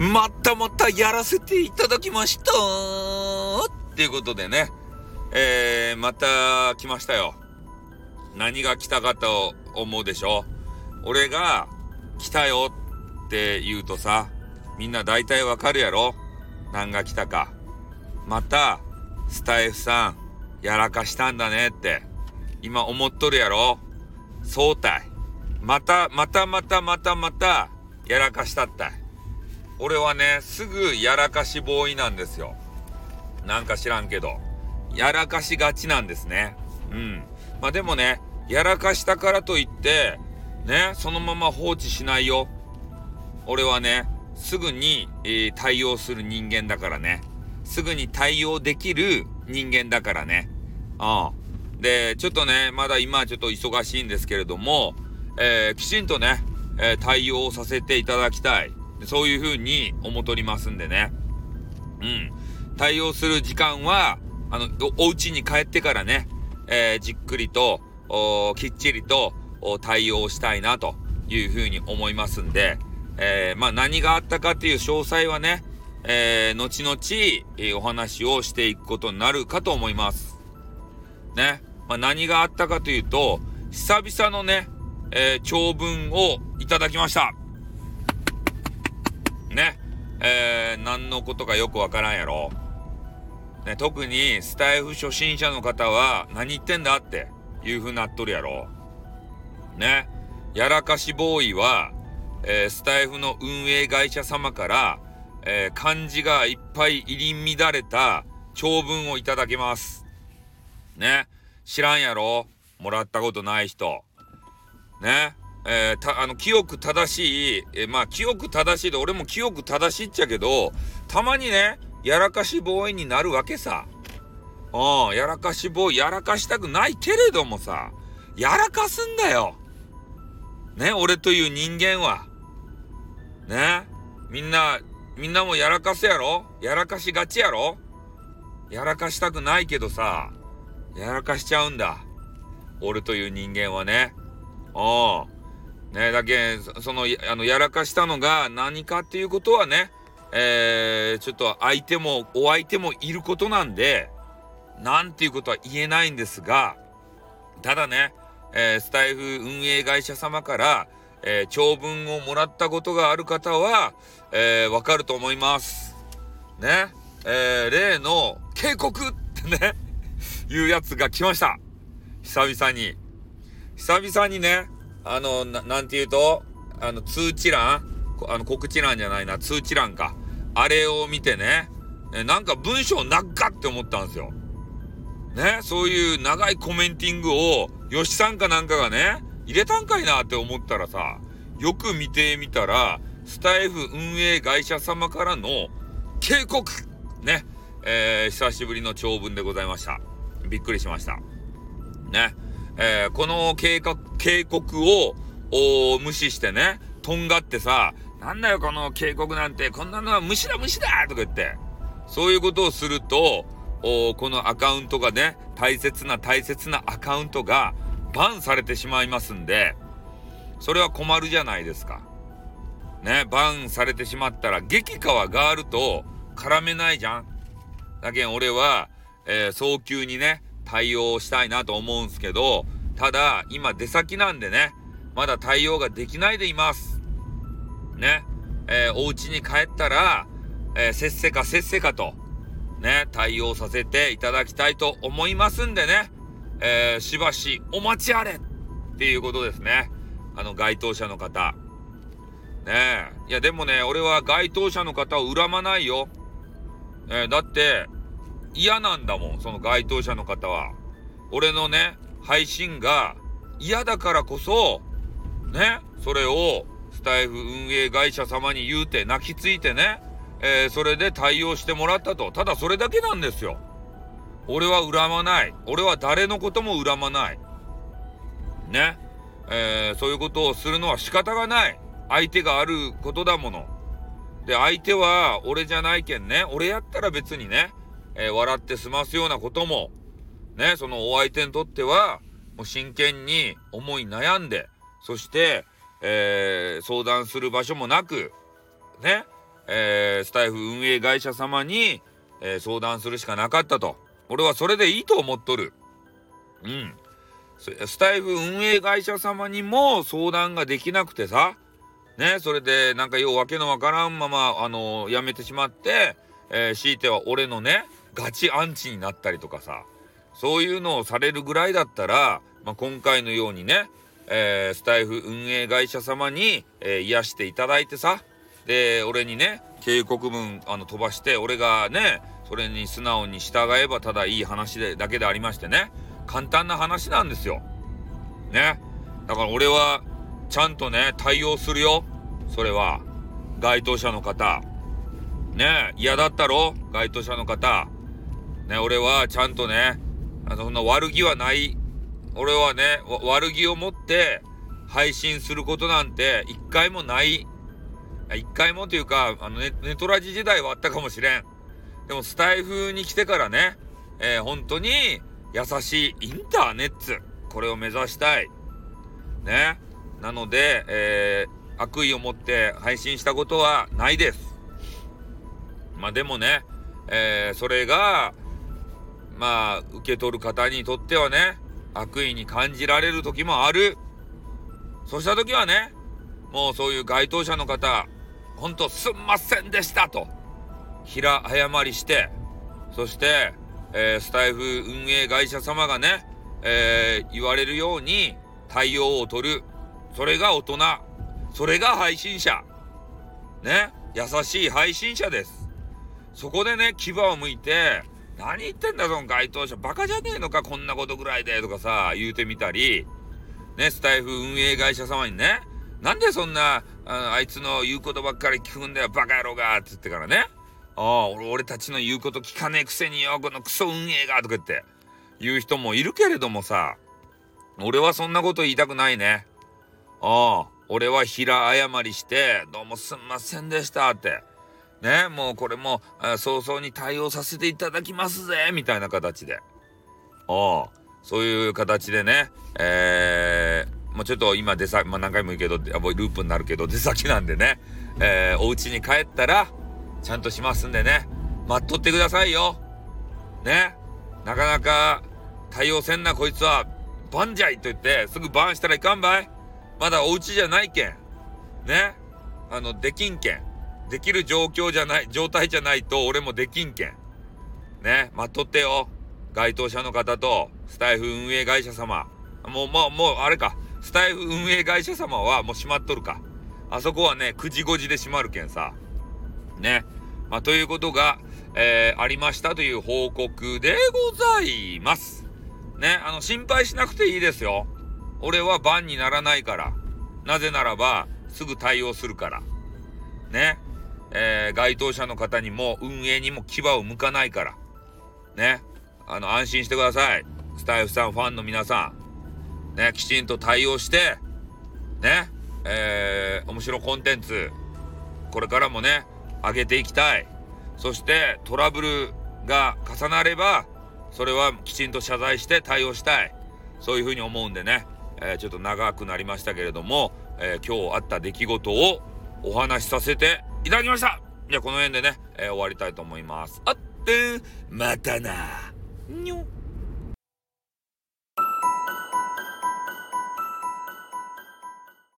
またまたやらせていただきましたっていうことでね、えー、また来ましたよ。何が来たかと思うでしょ俺が来たよって言うとさ、みんな大体わかるやろ何が来たか。また、スタイフさん、やらかしたんだねって、今思っとるやろそうたい。また、またまたまたまた、やらかしたったい。俺はね、すぐやらかしボーイなんですよ。なんか知らんけど。やらかしがちなんですね。うん。まあでもね、やらかしたからといって、ね、そのまま放置しないよ。俺はね、すぐに、えー、対応する人間だからね。すぐに対応できる人間だからね。うん。で、ちょっとね、まだ今ちょっと忙しいんですけれども、えー、きちんとね、えー、対応させていただきたい。そういう風に思とりますんでね。うん。対応する時間は、あの、お家に帰ってからね、えー、じっくりと、おきっちりと対応したいなというふうに思いますんで、えー、まあ何があったかっていう詳細はね、えー、後々、えー、お話をしていくことになるかと思います。ね。まあ何があったかというと、久々のね、えー、長文をいただきました。ね。えー、何のことかよくわからんやろ。ね、特にスタイフ初心者の方は何言ってんだっていう風になっとるやろ。ね。やらかしボーイは、えー、スタイフの運営会社様から、えー、漢字がいっぱい入り乱れた長文をいただけます。ね。知らんやろもらったことない人。ね。えー、あの、清く正しい、えー、まあ、清く正しいで、俺も清く正しいっちゃけど、たまにね、やらかしボーイになるわけさ。うん、やらかしボーイ、やらかしたくないけれどもさ、やらかすんだよ。ね、俺という人間は。ね、みんな、みんなもやらかすやろ？やらかしがちやろ？やらかしたくないけどさ、やらかしちゃうんだ。俺という人間はね。うん。ね、だけ、その、あの、やらかしたのが何かっていうことはね、えー、ちょっと相手も、お相手もいることなんで、なんていうことは言えないんですが、ただね、えー、スタイフ運営会社様から、えー、長文をもらったことがある方は、えー、わかると思います。ね。えー、例の警告ってね いうやつが来ました。久々に。久々にね、あの、なんて言うと、あの、通知欄？あの、告知欄じゃないな、通知欄か。あれを見てね、えなんか文章長って思ったんですよ。ね、そういう長いコメンティングを、吉さんかなんかがね、入れたんかいなって思ったらさ、よく見てみたら、スタイフ運営会社様からの警告ね、えー、久しぶりの長文でございました。びっくりしました。ね？えー、この計画、警告を無視してね、とんがってさ、なんだよこの警告なんて、こんなのは虫だ虫だとか言って、そういうことをすると、このアカウントがね、大切な大切なアカウントがバンされてしまいますんで、それは困るじゃないですか。ね、バンされてしまったら、激川ガールと絡めないじゃん。だけん俺は、えー、早急にね、対応したいなと思うんすけど、ただ、今出先なんでね、まだ対応ができないでいます。ね。えー、お家に帰ったら、えー、せっせかせっせかと、ね、対応させていただきたいと思いますんでね、えー、しばしお待ちあれっていうことですね。あの、該当者の方。ねえ。いや、でもね、俺は該当者の方を恨まないよ。え、だって、嫌なんだもん、その該当者の方は。俺のね、配信が嫌だからこそ、ね、それをスタイフ運営会社様に言うて泣きついてね、えー、それで対応してもらったと。ただそれだけなんですよ。俺は恨まない。俺は誰のことも恨まない。ね。えー、そういうことをするのは仕方がない。相手があることだもの。で、相手は俺じゃないけんね。俺やったら別にね、えー、笑って済ますようなことも、ね、そのお相手にとっては、もう真剣に思い悩んで、そして、えー、相談する場所もなく、ね、えー、スタイフ運営会社様に、えー、相談するしかなかったと。俺はそれでいいと思っとる。うん。スタイフ運営会社様にも相談ができなくてさ、ね、それでなんかようわけのわからんまま、あのー、やめてしまって、えー、強いては俺のね、ガチアンチになったりとかさ、そういうのをされるぐらいだったら、まあ、今回のようにね、えー、スタイフ運営会社様に、えー、癒していただいてさ、で、俺にね、警告文あの飛ばして、俺がね、それに素直に従えばただいい話でだけでありましてね、簡単な話なんですよ。ね。だから俺は、ちゃんとね、対応するよ。それは。該当者の方。ね嫌だったろ？該当者の方。ね、俺はちゃんとね、あの、そんな悪気はない。俺はね、悪気を持って配信することなんて一回もない。一回もというか、あのネ、ネトラジ時代はあったかもしれん。でもスタイフに来てからね、えー、本当に優しいインターネット。これを目指したい。ね。なので、えー、悪意を持って配信したことはないです。まあでもね、えー、それが、まあ、受け取る方にとってはね、悪意に感じられる時もある。そうした時はね、もうそういう該当者の方、ほんとすんませんでしたと、平謝りして、そして、えー、スタイフ運営会社様がね、えー、言われるように対応を取る。それが大人。それが配信者。ね。優しい配信者です。そこでね、牙を向いて、何言ってんだ、その該当者。バカじゃねえのか、こんなことぐらいで、とかさ、言うてみたり、ね、スタイフ運営会社様にね、なんでそんな、ああいつの言うことばっかり聞くんだよ、バカ野郎がって言ってからね。ああ、俺、俺たちの言うこと聞かねえくせによ、このクソ運営がとか言って、言う人もいるけれどもさ、俺はそんなこと言いたくないね。ああ、俺は平謝りして、どうもすんませんでしたって。ね、もうこれも、早々に対応させていただきますぜ、みたいな形で。ああ、そういう形でね、えー、もうちょっと今出先、まあ何回も言うけど、もうループになるけど、出先なんでね、えー、お家に帰ったら、ちゃんとしますんでね、待っとってくださいよ。ね、なかなか対応せんなこいつは、バンジャイと言って、すぐバンしたらいかんばいまだお家じゃないけん。ね。あの、できんけん。できる状況じゃない、状態じゃないと俺もできんけん。ね、待っとってよ。該当者の方と、スタイフ運営会社様。もう、もう、もう、あれか。スタイフ運営会社様はもう閉まっとるか。あそこはね、9時5時で閉まるけんさ。ね。まあ、ということが、えー、ありましたという報告でございます。ね、あの、心配しなくていいですよ。俺は番にならないから。なぜならば、すぐ対応するから。ね。えー、該当者の方にも運営にも牙を向かないから。ね。あの、安心してください。スタイフさん、ファンの皆さん。ね、きちんと対応して、ね。えー、面白コンテンツ、これからもね、上げていきたい。そして、トラブルが重なれば、それはきちんと謝罪して対応したい。そういうふうに思うんでね、えー、ちょっと長くなりましたけれども、えー、今日あった出来事をお話しさせていただきました。じゃあこの辺でね、えー、終わりたいと思います。あってまたなにょ